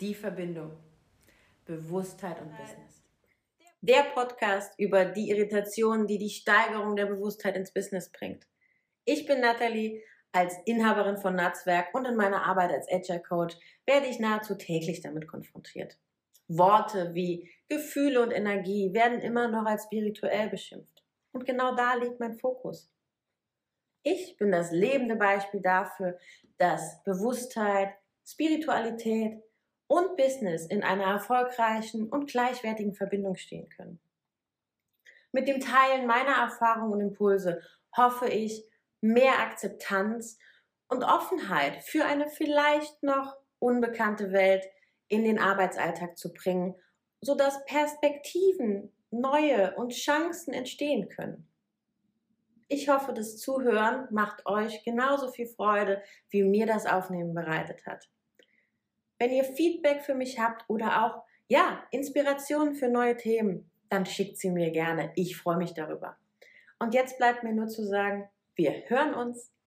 Die Verbindung. Bewusstheit und Business. Der Podcast über die Irritationen, die die Steigerung der Bewusstheit ins Business bringt. Ich bin Nathalie. Als Inhaberin von Netzwerk und in meiner Arbeit als Agile Coach werde ich nahezu täglich damit konfrontiert. Worte wie Gefühle und Energie werden immer noch als spirituell beschimpft. Und genau da liegt mein Fokus. Ich bin das lebende Beispiel dafür, dass Bewusstheit, Spiritualität und Business in einer erfolgreichen und gleichwertigen Verbindung stehen können. Mit dem Teilen meiner Erfahrungen und Impulse hoffe ich, mehr Akzeptanz und Offenheit für eine vielleicht noch unbekannte Welt in den Arbeitsalltag zu bringen, sodass Perspektiven, neue und Chancen entstehen können. Ich hoffe, das Zuhören macht euch genauso viel Freude, wie mir das Aufnehmen bereitet hat. Wenn ihr Feedback für mich habt oder auch, ja, Inspirationen für neue Themen, dann schickt sie mir gerne. Ich freue mich darüber. Und jetzt bleibt mir nur zu sagen, wir hören uns